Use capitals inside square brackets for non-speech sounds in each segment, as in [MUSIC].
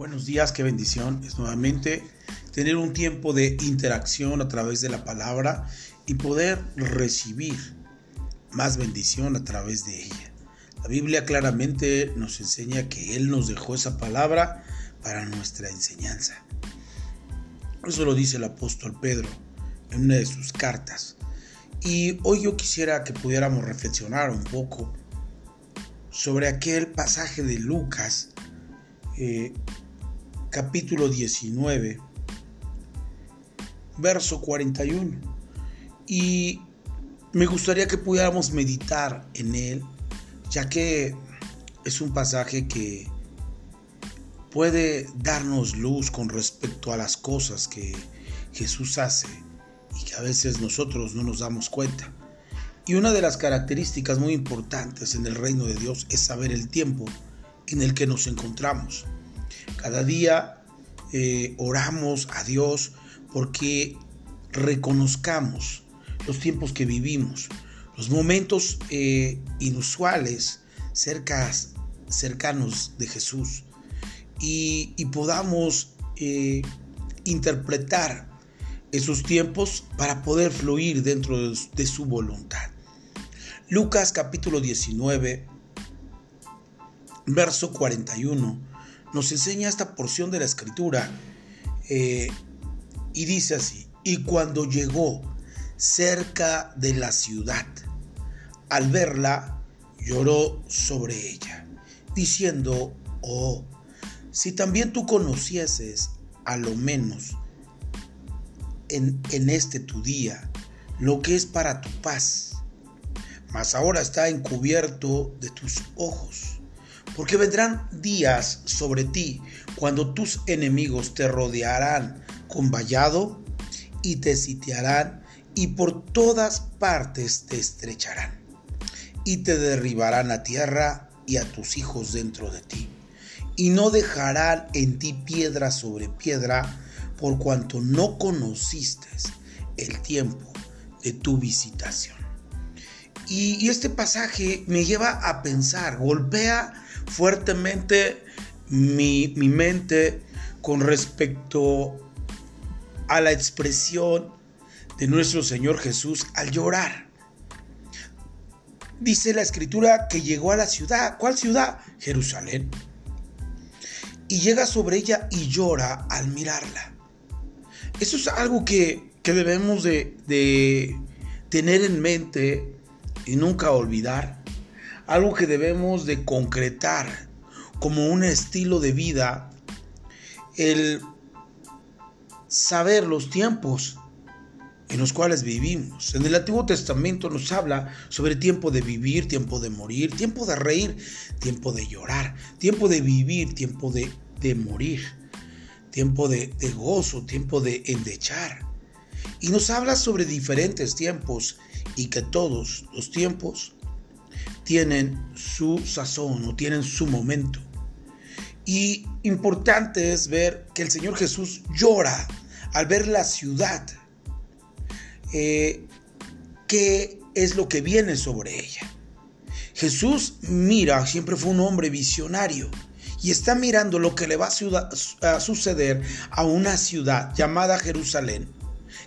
Buenos días, qué bendición es nuevamente tener un tiempo de interacción a través de la palabra y poder recibir más bendición a través de ella. La Biblia claramente nos enseña que Él nos dejó esa palabra para nuestra enseñanza. Eso lo dice el apóstol Pedro en una de sus cartas. Y hoy yo quisiera que pudiéramos reflexionar un poco sobre aquel pasaje de Lucas eh, capítulo 19, verso 41. Y me gustaría que pudiéramos meditar en él, ya que es un pasaje que puede darnos luz con respecto a las cosas que Jesús hace y que a veces nosotros no nos damos cuenta. Y una de las características muy importantes en el reino de Dios es saber el tiempo en el que nos encontramos. Cada día eh, oramos a Dios porque reconozcamos los tiempos que vivimos, los momentos eh, inusuales cercanos de Jesús y, podamos eh, interpretar esos tiempos para poder fluir dentro de, de su voluntad. Lucas capítulo 19, verso 41 nos enseña esta porción de la escritura eh, y dice así, y cuando llegó cerca de la ciudad, al verla, lloró sobre ella, diciendo, oh, si también tú conocieses a lo menos en, en este tu día lo que es para tu paz, mas ahora está encubierto de tus ojos porque vendrán días sobre ti cuando tus enemigos te rodearán con vallado y te sitiarán y por todas partes te estrecharán y te derribarán a tierra y a tus hijos dentro de ti y no dejarán en ti piedra sobre piedra por cuanto no conociste el tiempo de tu visitación. Y, este pasaje me lleva a pensar, golpea fuertemente mi, mente con respecto a la expresión de nuestro Señor Jesús al llorar. Dice la escritura que llegó a la ciudad. ¿Cuál ciudad? Jerusalén. Y llega sobre ella y llora al mirarla. Eso es algo que, debemos de, de tener en mente y nunca olvidar algo que debemos de concretar como un estilo de vida, el saber los tiempos en los cuales vivimos. En el Antiguo Testamento nos habla sobre tiempo de vivir, tiempo de morir, tiempo de reír, tiempo de llorar, tiempo de vivir, tiempo de, morir, tiempo de, de gozo, tiempo de endechar. Y nos habla sobre diferentes tiempos y que todos los tiempos tienen su sazón o tienen su momento. Y importante es ver que el Señor Jesús llora al ver la ciudad. Eh, ¿Qué es lo que viene sobre ella? Jesús mira, siempre fue un hombre visionario y está mirando lo que le va a suceder a una ciudad llamada Jerusalén,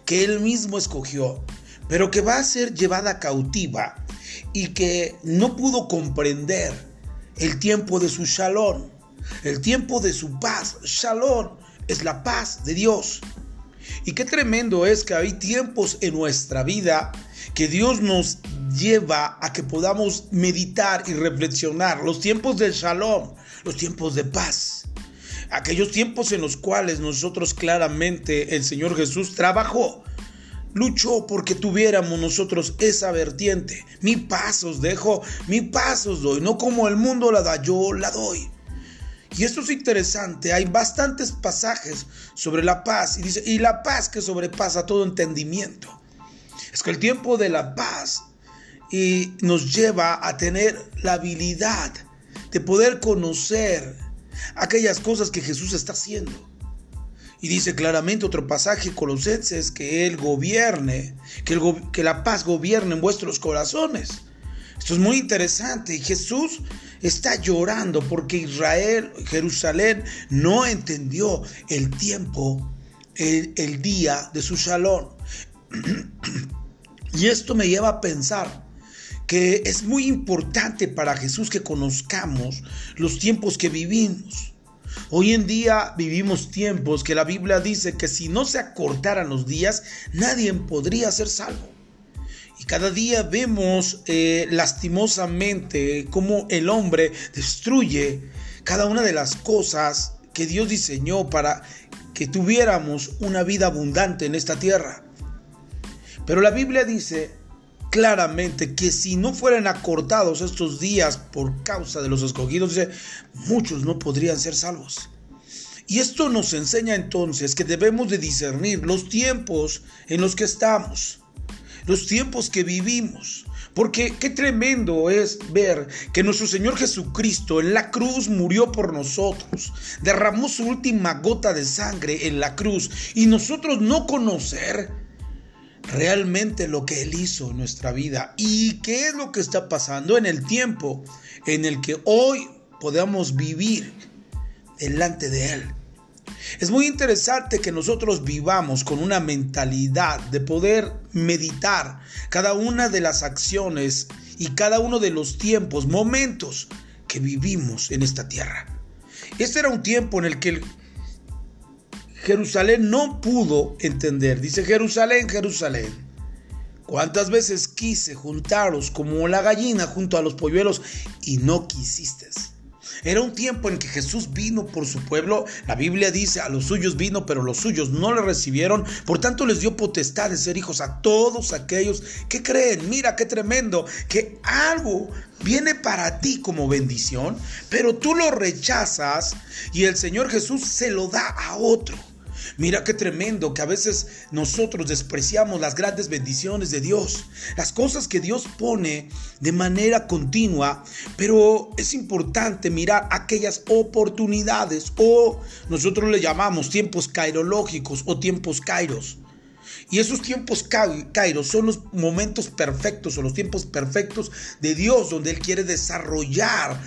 que él mismo escogió, pero que va a ser llevada cautiva y que no pudo comprender el tiempo de su shalom, el tiempo de su paz. Shalom es la paz de Dios. Y qué tremendo es que hay tiempos en nuestra vida que Dios nos lleva a que podamos meditar y reflexionar. Los tiempos del shalom, los tiempos de paz. Aquellos tiempos en los cuales nosotros claramente el Señor Jesús trabajó luchó porque tuviéramos nosotros esa vertiente. Mi paz os dejo, mi paz os doy, no como el mundo la da, yo la doy. Y esto es interesante, hay bastantes pasajes sobre la paz y dice, y la paz que sobrepasa todo entendimiento. Es que el tiempo de la paz y nos lleva a tener la habilidad de poder conocer aquellas cosas que Jesús está haciendo y dice claramente otro pasaje, Colosenses, que Él gobierne, que, que la paz gobierne en vuestros corazones. Esto es muy interesante. Jesús está llorando porque Israel, Jerusalén, no entendió el tiempo, el, el día de su shalom. [CLEARS THROAT] y esto me lleva a pensar que es muy importante para Jesús que conozcamos los tiempos que vivimos. Hoy en día vivimos tiempos que la Biblia dice que si no se acortaran los días, nadie podría ser salvo. Y cada día vemos eh, lastimosamente cómo el hombre destruye cada una de las cosas que Dios diseñó para que tuviéramos una vida abundante en esta tierra. Pero la Biblia dice claramente que si no fueran acortados estos días por causa de los escogidos, muchos no podrían ser salvos. Y esto nos enseña entonces que debemos de discernir los tiempos en los que estamos los tiempos que vivimos. Porque qué tremendo es ver que nuestro Señor Jesucristo en la cruz murió por nosotros, derramó su última gota de sangre en la cruz y nosotros no conocer realmente lo que Él hizo en nuestra vida y qué es lo que está pasando en el tiempo en el que hoy podamos vivir delante de Él. Es muy interesante que nosotros vivamos con una mentalidad de poder meditar cada una de las acciones y cada uno de los tiempos, momentos que vivimos en esta tierra. Este era un tiempo en el que Jerusalén no pudo entender. Dice Jerusalén, Jerusalén. ¿Cuántas veces quise juntaros como la gallina junto a los polluelos y no quisiste? Era un tiempo en que Jesús vino por su pueblo. La Biblia dice, a los suyos vino, pero los suyos no le recibieron. Por tanto, les dio potestad de ser hijos a todos aquellos que creen. Mira qué tremendo, que algo viene para ti como bendición, pero tú lo rechazas y el Señor Jesús se lo da a otro. Mira qué tremendo que a veces nosotros despreciamos las grandes bendiciones de Dios, las cosas que Dios pone de manera continua, pero es importante mirar aquellas oportunidades o nosotros le llamamos tiempos cairológicos o tiempos kairos. Y esos tiempos kairos son los momentos perfectos o los tiempos perfectos de Dios donde Él quiere desarrollar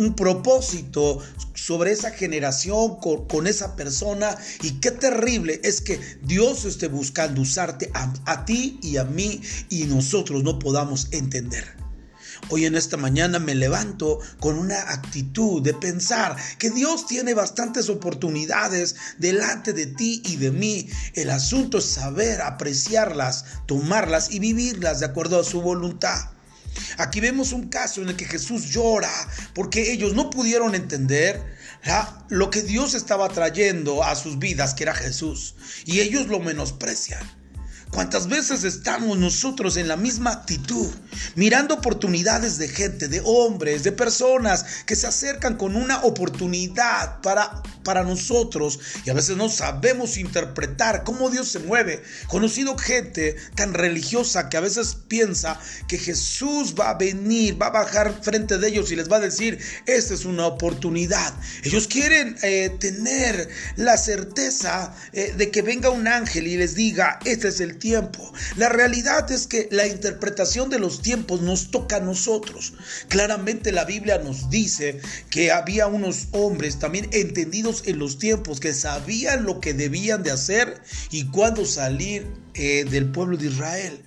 un propósito sobre esa generación, con, esa persona. Y qué terrible es que Dios esté buscando usarte a, ti y a mí y nosotros no podamos entender. Hoy en esta mañana me levanto con una actitud de pensar que Dios tiene bastantes oportunidades delante de ti y de mí. El asunto es saber apreciarlas, tomarlas y vivirlas de acuerdo a su voluntad. Aquí vemos un caso en el que Jesús llora porque ellos no pudieron entender lo que Dios estaba trayendo a sus vidas, que era Jesús, y ellos lo menosprecian. ¿Cuántas veces estamos nosotros en la misma actitud, mirando oportunidades de gente, de hombres, de personas que se acercan con una oportunidad para, para nosotros y a veces no sabemos interpretar cómo Dios se mueve? Conocido gente tan religiosa que a veces piensa que Jesús va a venir, va a bajar frente de ellos y les va a decir, esta es una oportunidad. Ellos quieren eh, tener la certeza eh, de que venga un ángel y les diga, este es el tiempo. La realidad es que la interpretación de los tiempos nos toca a nosotros. Claramente la Biblia nos dice que había unos hombres también entendidos en los tiempos que sabían lo que debían de hacer y cuándo salir eh, del pueblo de Israel.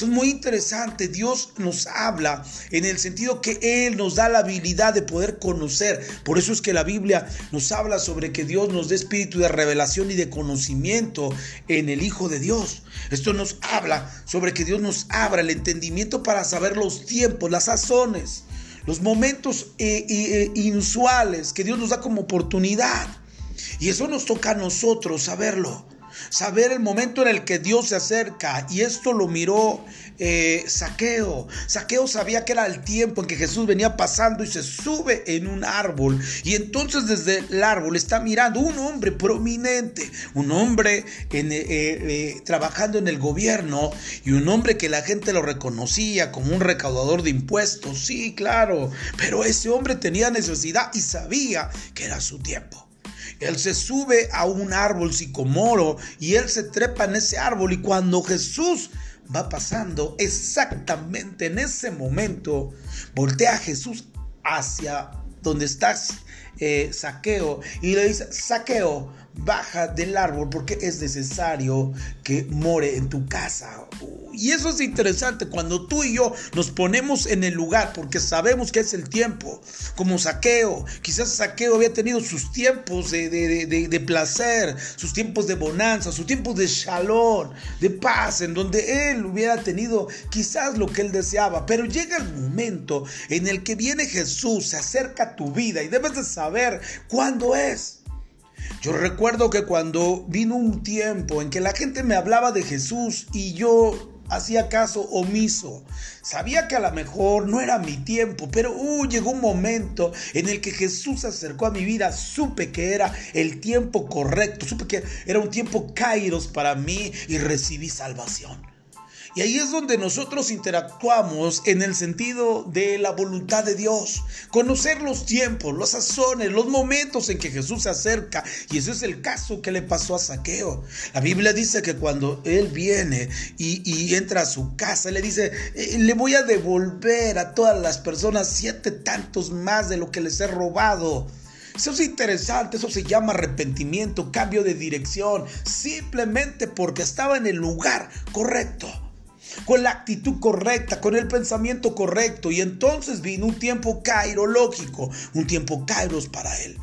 Entonces, muy interesante, Dios nos habla en el sentido que Él nos da la habilidad de poder conocer. Por eso es que la Biblia nos habla sobre que Dios nos dé espíritu de revelación y de conocimiento en el Hijo de Dios. Esto nos habla sobre que Dios nos abra el entendimiento para saber los tiempos, las sazones, los momentos eh, eh, inusuales que Dios nos da como oportunidad. Y eso nos toca a nosotros saberlo saber el momento en el que Dios se acerca. Y esto lo miró eh, Saqueo. Saqueo sabía que era el tiempo en que Jesús venía pasando y se sube en un árbol. Y entonces desde el árbol está mirando un hombre prominente, un hombre eh, eh, trabajando en el gobierno y un hombre que la gente lo reconocía como un recaudador de impuestos. Sí, claro, pero ese hombre tenía necesidad y sabía que era su tiempo. Él se sube a un árbol sicomoro y él se trepa en ese árbol y cuando Jesús va pasando, exactamente en ese momento, voltea a Jesús hacia donde está eh, Saqueo y le dice, Saqueo, baja del árbol porque es necesario que more en tu casa. Y eso es interesante cuando tú y yo nos ponemos en el lugar porque sabemos que es el tiempo, como saqueo. Quizás saqueo había tenido sus tiempos de, placer, sus tiempos de bonanza, sus tiempos de shalom, de paz, en donde él hubiera tenido quizás lo que él deseaba. Pero llega el momento en el que viene Jesús, se acerca a tu vida y debes de saber cuándo es. Yo recuerdo que cuando vino un tiempo en que la gente me hablaba de Jesús y yo hacía caso omiso. Sabía que a lo mejor no era mi tiempo, pero uh, llegó un momento en el que Jesús se acercó a mi vida. Supe que era el tiempo correcto, supe que era un tiempo kairos para mí y recibí salvación. Y ahí es donde nosotros interactuamos en el sentido de la voluntad de Dios. Conocer los tiempos, los sazones, los momentos en que Jesús se acerca. Y ese es el caso que le pasó a Saqueo. La Biblia dice que cuando él viene y, entra a su casa, le dice, eh, le voy a devolver a todas las personas siete tantos más de lo que les he robado. Eso es interesante, eso se llama arrepentimiento, cambio de dirección, simplemente porque estaba en el lugar correcto con la actitud correcta, con el pensamiento correcto. Y entonces vino un tiempo cairológico, un tiempo kairos para él.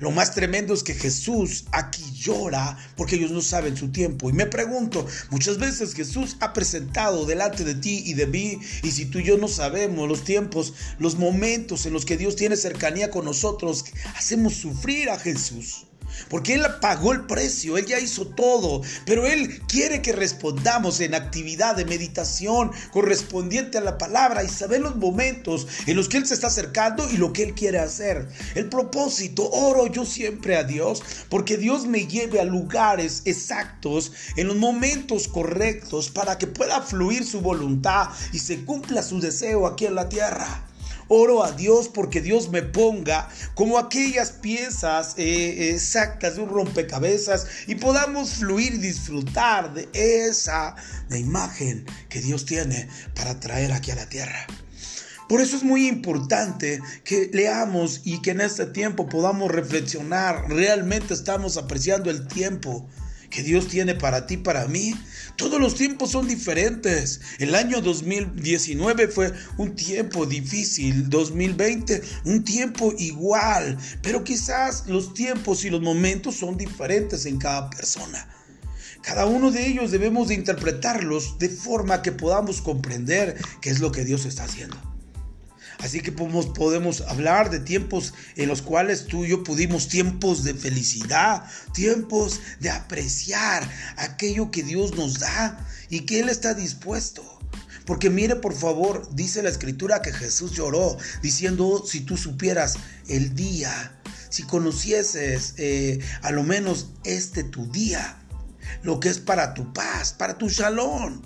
Lo más tremendo es que Jesús aquí llora porque ellos no saben su tiempo. Y me pregunto, muchas veces Jesús ha presentado delante de ti y de mí, y si tú y yo no sabemos los tiempos, los momentos en los que Dios tiene cercanía con nosotros, hacemos sufrir a Jesús. Porque Él pagó el precio, Él ya hizo todo, pero Él quiere que respondamos en actividad de meditación correspondiente a la palabra y saber los momentos en los que Él se está acercando y lo que Él quiere hacer. El propósito, oro yo siempre a Dios, porque Dios me lleve a lugares exactos, en los momentos correctos, para que pueda fluir su voluntad y se cumpla su deseo aquí en la tierra. Oro a Dios porque Dios me ponga como aquellas piezas eh, exactas de un rompecabezas y podamos fluir y disfrutar de esa imagen que Dios tiene para traer aquí a la tierra. Por eso es muy importante que leamos y que en este tiempo podamos reflexionar. Realmente estamos apreciando el tiempo que Dios tiene para ti, para mí. Todos los tiempos son diferentes. El año 2019 fue un tiempo difícil, 2020 un tiempo igual, pero quizás los tiempos y los momentos son diferentes en cada persona. Cada uno de ellos debemos de interpretarlos de forma que podamos comprender qué es lo que Dios está haciendo. Así que podemos, hablar de tiempos en los cuales tú y yo pudimos tiempos de felicidad, tiempos de apreciar aquello que Dios nos da y que Él está dispuesto. Porque mire por favor, dice la escritura que Jesús lloró diciendo, si tú supieras el día, si conocieses eh, a lo menos este tu día, lo que es para tu paz, para tu shalom.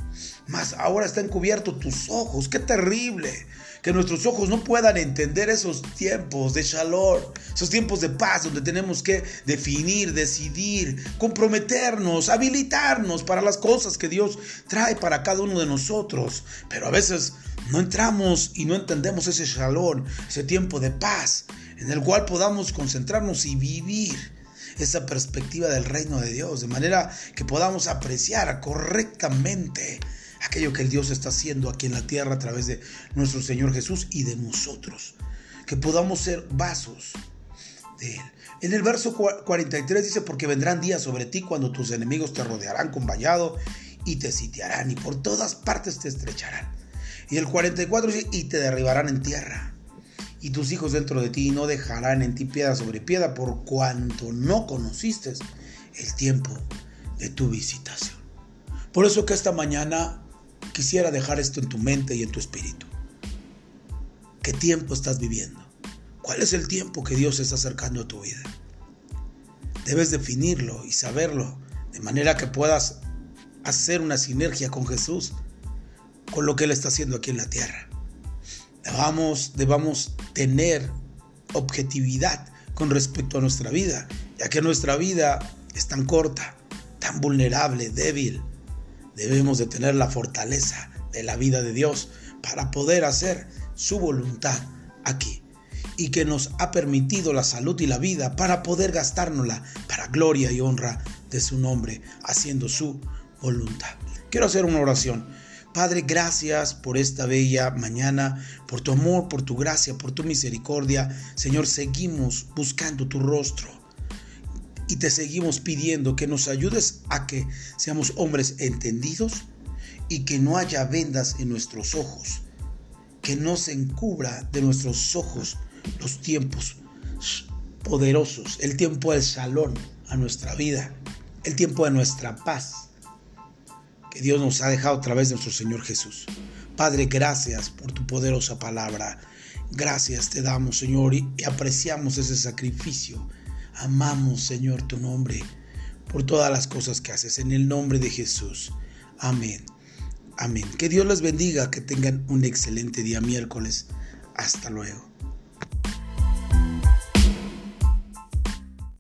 Mas ahora están cubiertos tus ojos, qué terrible que nuestros ojos no puedan entender esos tiempos de shalom, esos tiempos de paz donde tenemos que definir, decidir, comprometernos, habilitarnos para las cosas que Dios trae para cada uno de nosotros. Pero a veces no entramos y no entendemos ese shalom, ese tiempo de paz en el cual podamos concentrarnos y vivir esa perspectiva del reino de Dios, de manera que podamos apreciar correctamente aquello que el Dios está haciendo aquí en la tierra a través de nuestro Señor Jesús y de nosotros. Que podamos ser vasos de Él. En el verso 43 dice, porque vendrán días sobre ti cuando tus enemigos te rodearán con vallado y te sitiarán y por todas partes te estrecharán. Y el 44 dice, y te derribarán en tierra. Y tus hijos dentro de ti no dejarán en ti piedra sobre piedra por cuanto no conociste el tiempo de tu visitación. Por eso que esta mañana quisiera dejar esto en tu mente y en tu espíritu. ¿Qué tiempo estás viviendo? ¿Cuál es el tiempo que Dios está acercando a tu vida? Debes definirlo y saberlo de manera que puedas hacer una sinergia con Jesús, con lo que Él está haciendo aquí en la tierra. Debamos, tener objetividad con respecto a nuestra vida, ya que nuestra vida es tan corta, tan vulnerable, débil, debemos de tener la fortaleza de la vida de Dios para poder hacer su voluntad aquí y que nos ha permitido la salud y la vida para poder gastárnosla para gloria y honra de su nombre, haciendo su voluntad. Quiero hacer una oración. Padre, gracias por esta bella mañana, por tu amor, por tu gracia, por tu misericordia. Señor, seguimos buscando tu rostro y te seguimos pidiendo que nos ayudes a que seamos hombres entendidos y que no haya vendas en nuestros ojos, que no se encubra de nuestros ojos los tiempos poderosos, el tiempo del salón a nuestra vida, el tiempo de nuestra paz que Dios nos ha dejado a través de nuestro Señor Jesús. Padre, gracias por tu poderosa palabra. Gracias te damos, Señor, y apreciamos ese sacrificio. Amamos, Señor, tu nombre por todas las cosas que haces. En el nombre de Jesús. Amén. Amén. Que Dios les bendiga, que tengan un excelente día miércoles. Hasta luego.